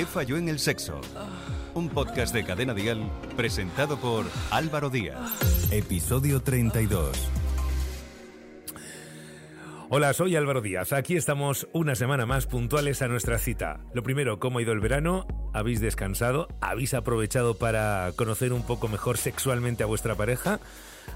¿Qué falló en el sexo? Un podcast de Cadena Dial presentado por Álvaro Díaz. Episodio 32. Hola, soy Álvaro Díaz. Aquí estamos una semana más puntuales a nuestra cita. Lo primero, ¿cómo ha ido el verano? ¿Habéis descansado? ¿Habéis aprovechado para conocer un poco mejor sexualmente a vuestra pareja?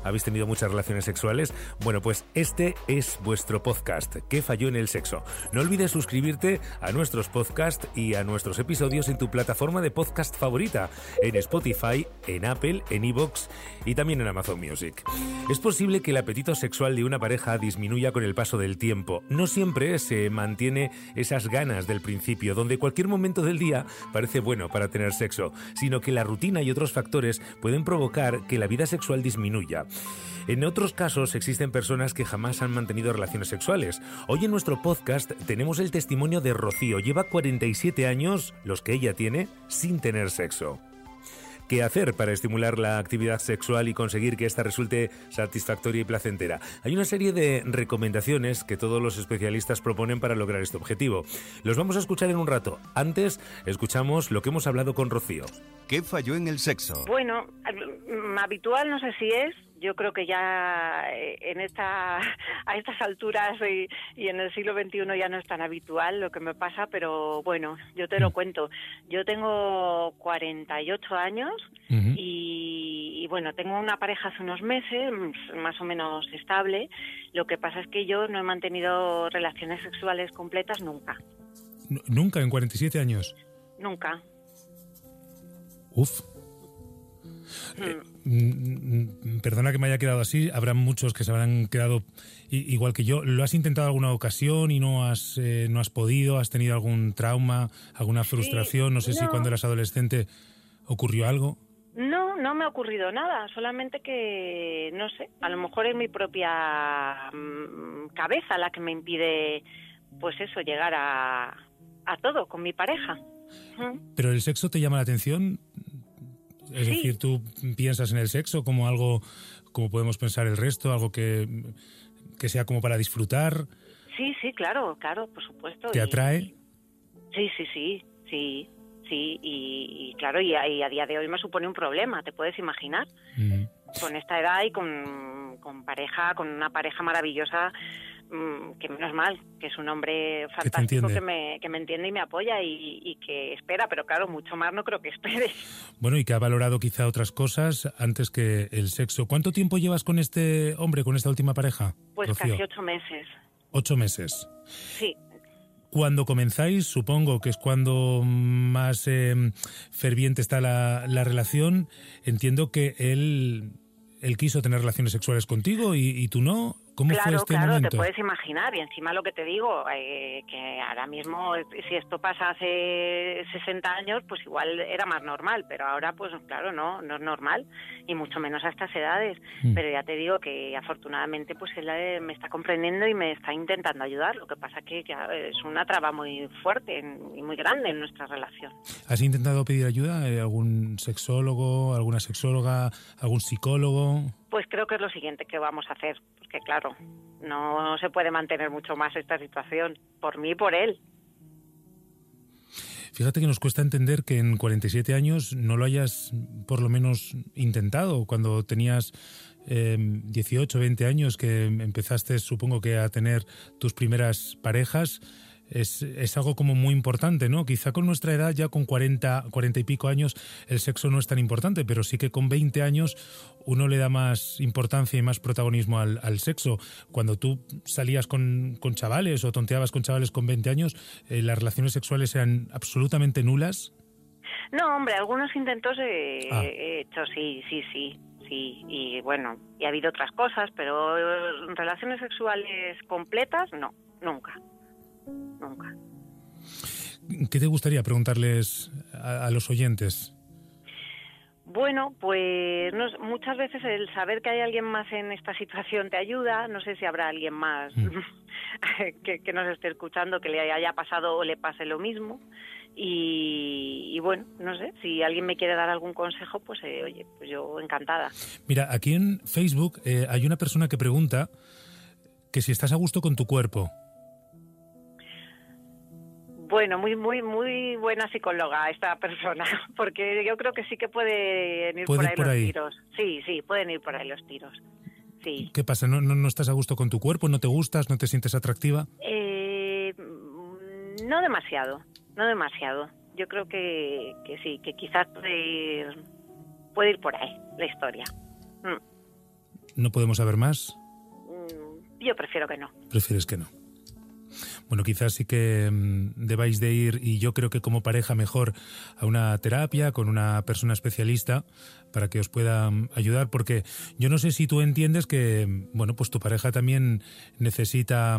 ¿Habéis tenido muchas relaciones sexuales? Bueno, pues este es vuestro podcast, ¿Qué falló en el sexo? No olvides suscribirte a nuestros podcasts y a nuestros episodios en tu plataforma de podcast favorita, en Spotify, en Apple, en Evox y también en Amazon Music. Es posible que el apetito sexual de una pareja disminuya con el paso del tiempo. No siempre se mantiene esas ganas del principio, donde cualquier momento del día parece bueno para tener sexo, sino que la rutina y otros factores pueden provocar que la vida sexual disminuya. En otros casos existen personas que jamás han mantenido relaciones sexuales. Hoy en nuestro podcast tenemos el testimonio de Rocío. Lleva 47 años, los que ella tiene, sin tener sexo. ¿Qué hacer para estimular la actividad sexual y conseguir que ésta resulte satisfactoria y placentera? Hay una serie de recomendaciones que todos los especialistas proponen para lograr este objetivo. Los vamos a escuchar en un rato. Antes, escuchamos lo que hemos hablado con Rocío. ¿Qué falló en el sexo? Bueno, habitual no sé si es, yo creo que ya eh, en esta a estas alturas y, en el siglo XXI ya no es tan habitual lo que me pasa, pero bueno, yo te lo cuento. Yo tengo 48 años y, y, bueno, tengo una pareja hace unos meses, más o menos estable. Lo que pasa es que yo no he mantenido relaciones sexuales completas nunca. ¿Nunca en 47 años? Nunca. Uf. Eh, mm, perdona que me haya quedado así, habrá muchos que se habrán quedado igual que yo. ¿Lo has intentado alguna ocasión y no has, eh, no has podido? ¿Has tenido algún trauma, alguna frustración? no sé si cuando eras adolescente ocurrió algo. No, no me ha ocurrido nada, solamente que, no sé, a lo mejor es mi propia mm, cabeza la que me impide, pues eso, llegar a, a todo con mi pareja. ¿Pero el sexo te llama la atención? Es decir, tú piensas en el sexo como algo, como podemos pensar el resto, algo que, que sea como para disfrutar. Sí, sí, claro, claro, por supuesto. ¿Te atrae? Sí, sí, sí, sí, sí, y, claro, y a, día de hoy me supone un problema, te puedes imaginar. Con esta edad y con, con pareja, con una pareja maravillosa Mm, que menos mal, que es un hombre fantástico que me, que me entiende y me apoya y, que espera, pero claro, mucho más no creo que espere. Bueno, y que ha valorado quizá otras cosas antes que el sexo. ¿Cuánto tiempo llevas con este hombre, con esta última pareja? Pues casi ocho meses. ¿Ocho meses? Sí. Cuando comenzáis, supongo que es cuando más eh, ferviente está la, la relación, entiendo que él él quiso tener relaciones sexuales contigo y, y tú no. ¿Cómo claro, fue este claro, te puedes imaginar. Y encima lo que te digo, eh, que ahora mismo, si esto pasa hace 60 años, pues igual era más normal, pero ahora, pues claro, no, no es normal, y mucho menos a estas edades. Mm. Pero ya te digo que afortunadamente, pues él eh, me está comprendiendo y me está intentando ayudar. Lo que pasa que es una traba muy fuerte y muy grande en nuestra relación. ¿Has intentado pedir ayuda? ¿Algún sexólogo, alguna sexóloga, algún psicólogo? Que es lo siguiente que vamos a hacer, porque claro, no se puede mantener mucho más esta situación, por mí y por él. Fíjate que nos cuesta entender que en 47 años no lo hayas por lo menos intentado. Cuando tenías eh, 18, 20 años que empezaste, supongo que a tener tus primeras parejas, es, es, algo como muy importante, ¿no? Quizá con nuestra edad, ya con 40, 40 y pico años, el sexo no es tan importante, pero sí que con 20 años uno le da más importancia y más protagonismo al, al sexo. Cuando tú salías con, con, chavales o tonteabas con chavales con 20 años, eh, ¿las relaciones sexuales eran absolutamente nulas? No, hombre, algunos intentos he, ah. hecho, sí, sí, sí sí, y bueno, y ha habido otras cosas, pero relaciones sexuales completas, no, nunca nunca. ¿Qué te gustaría preguntarles a, los oyentes? Bueno, pues muchas veces el saber que hay alguien más en esta situación te ayuda. No sé si habrá alguien más mm. que, nos esté escuchando que le haya pasado o le pase lo mismo. Y, bueno, no sé, si alguien me quiere dar algún consejo, pues eh, oye, pues yo encantada. Mira, aquí en Facebook eh, hay una persona que pregunta que si estás a gusto con tu cuerpo. Bueno, muy, muy, muy buena psicóloga esta persona, porque yo creo que sí que pueden ir por ahí los tiros. Sí, sí, pueden ir por ahí los tiros. Sí. ¿Qué pasa? ¿No, no, estás a gusto con tu cuerpo? ¿No te gustas? ¿No te sientes atractiva? Eh, no demasiado, no demasiado. Yo creo que, que sí, que quizás puede ir, puede ir por ahí la historia. Mm. ¿No podemos saber más? Mm, yo prefiero que no. Prefieres que no. Bueno, quizás sí que mm, debáis de ir, y yo creo que como pareja mejor, a una terapia con una persona especialista para que os pueda mm, ayudar, porque yo no sé si tú entiendes que, mm, bueno, pues tu pareja también necesita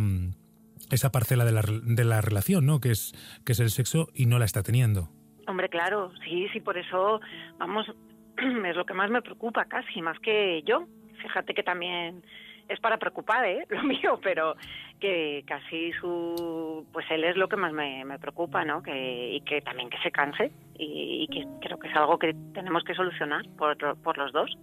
esa parcela de la, de la relación, ¿no? Que es, que es el sexo y no la está teniendo. Hombre, claro, sí, sí, por eso, vamos, es lo que más me preocupa casi, más que yo. Fíjate que también es para preocupar, ¿eh? Lo mío, pero que casi su, pues él es lo que más me, preocupa, ¿no? Que, y que también que se canse y, que creo que es algo que tenemos que solucionar por, por los dos.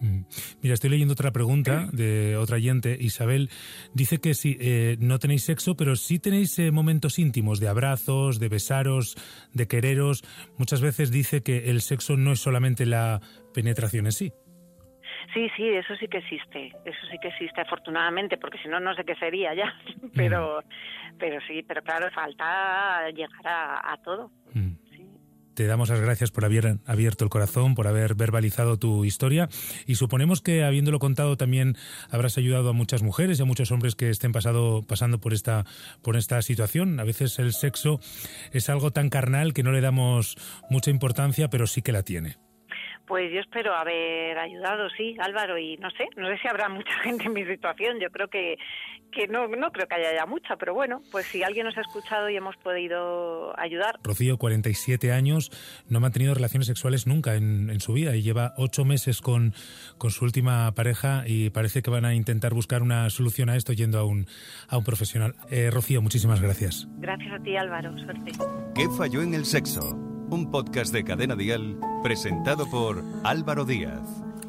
Mm. Mira, estoy leyendo otra pregunta de otra oyente. Isabel dice que sí, eh, no tenéis sexo, pero sí tenéis eh, momentos íntimos de abrazos, de besaros, de quereros. Muchas veces dice que el sexo no es solamente la penetración en sí. Sí, sí, eso sí que existe, eso sí que existe afortunadamente, porque si no, no sé qué sería ya, pero, pero sí, pero claro, falta llegar a, todo. Mm. Te damos las gracias por haber abierto el corazón, por haber verbalizado tu historia y suponemos que habiéndolo contado también habrás ayudado a muchas mujeres y a muchos hombres que estén pasado, pasando por esta, por esta situación. A veces el sexo es algo tan carnal que no le damos mucha importancia, pero sí que la tiene. Pues yo espero haber ayudado, sí, Álvaro, y no sé, no sé si habrá mucha gente en mi situación, yo creo que, que no, no creo que haya ya mucha, pero bueno, pues si alguien nos ha escuchado y hemos podido ayudar. Rocío, 47 años, no ha mantenido relaciones sexuales nunca en, en su vida y lleva ocho meses con, con su última pareja y parece que van a intentar buscar una solución a esto yendo a un, a un profesional. Eh, Rocío, muchísimas gracias. Gracias a ti, Álvaro, suerte. ¿Qué falló en el sexo? Un podcast de Cadena Dial presentado por Álvaro Díaz.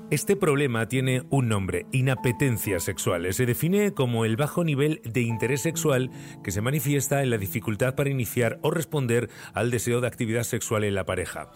Este problema tiene un nombre, inapetencias sexuales. Se define como el bajo nivel de interés sexual que se manifiesta en la dificultad para iniciar o responder al deseo de actividad sexual en la pareja.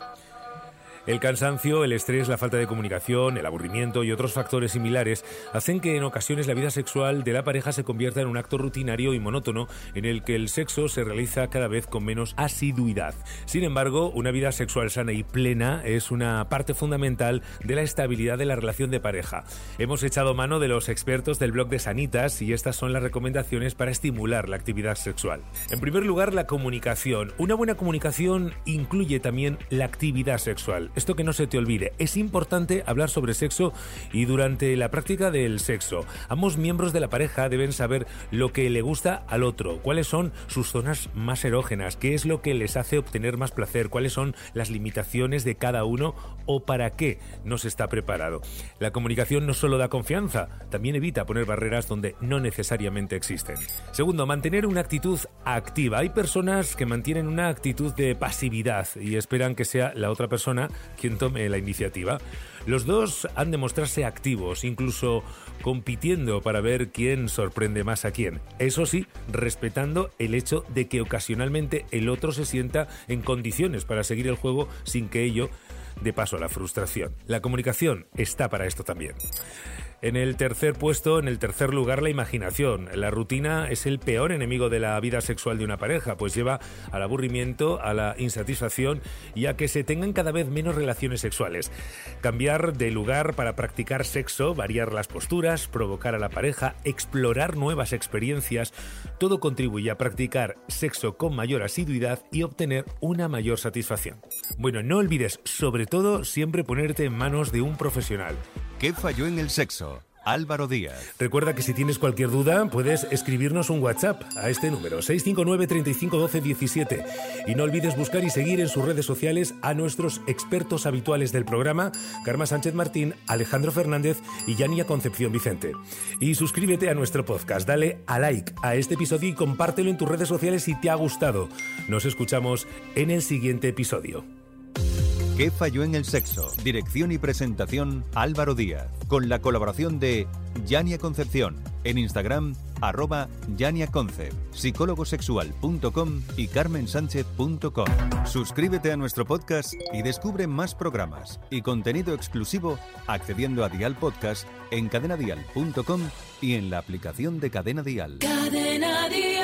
El cansancio, el estrés, la falta de comunicación, el aburrimiento y otros factores similares hacen que en ocasiones la vida sexual de la pareja se convierta en un acto rutinario y monótono en el que el sexo se realiza cada vez con menos asiduidad. Sin embargo, una vida sexual sana y plena es una parte fundamental de la estabilidad de la relación de pareja. Hemos echado mano de los expertos del blog de Sanitas y estas son las recomendaciones para estimular la actividad sexual. En primer lugar, la comunicación. Una buena comunicación incluye también la actividad sexual. Esto que no se te olvide, es importante hablar sobre sexo y durante la práctica del sexo. Ambos miembros de la pareja deben saber lo que le gusta al otro, cuáles son sus zonas más erógenas, qué es lo que les hace obtener más placer, cuáles son las limitaciones de cada uno o para qué no se está preparado. La comunicación no solo da confianza, también evita poner barreras donde no necesariamente existen. Segundo, mantener una actitud activa. Hay personas que mantienen una actitud de pasividad y esperan que sea la otra persona quien tome la iniciativa. Los dos han de mostrarse activos, incluso compitiendo para ver quién sorprende más a quién. Eso sí, respetando el hecho de que ocasionalmente el otro se sienta en condiciones para seguir el juego sin que ello dé paso a la frustración. La comunicación está para esto también. En el tercer puesto, en el tercer lugar, la imaginación. La rutina es el peor enemigo de la vida sexual de una pareja, pues lleva al aburrimiento, a la insatisfacción y a que se tengan cada vez menos relaciones sexuales. Cambiar de lugar para practicar sexo, variar las posturas, provocar a la pareja, explorar nuevas experiencias, todo contribuye a practicar sexo con mayor asiduidad y obtener una mayor satisfacción. Bueno, no olvides, sobre todo, siempre ponerte en manos de un profesional. ¿Qué falló en el sexo? Álvaro Díaz. Recuerda que si tienes cualquier duda, puedes escribirnos un WhatsApp a este número, 659 35 17. Y no olvides buscar y seguir en sus redes sociales a nuestros expertos habituales del programa, Karma Sánchez Martín, Alejandro Fernández y Yania Concepción Vicente. Y suscríbete a nuestro podcast, dale a like a este episodio y compártelo en tus redes sociales si te ha gustado. Nos escuchamos en el siguiente episodio. ¿Qué falló en el sexo? Dirección y presentación Álvaro Díaz, con la colaboración de Yania Concepción En Instagram, arroba yaniaconcept, psicólogosexual.com y carmensánchez.com. Suscríbete a nuestro podcast y descubre más programas y contenido exclusivo accediendo a Dial Podcast en cadenadial.com y en la aplicación de Cadena Dial. Cadena Dial.